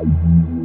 Música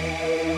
Bye.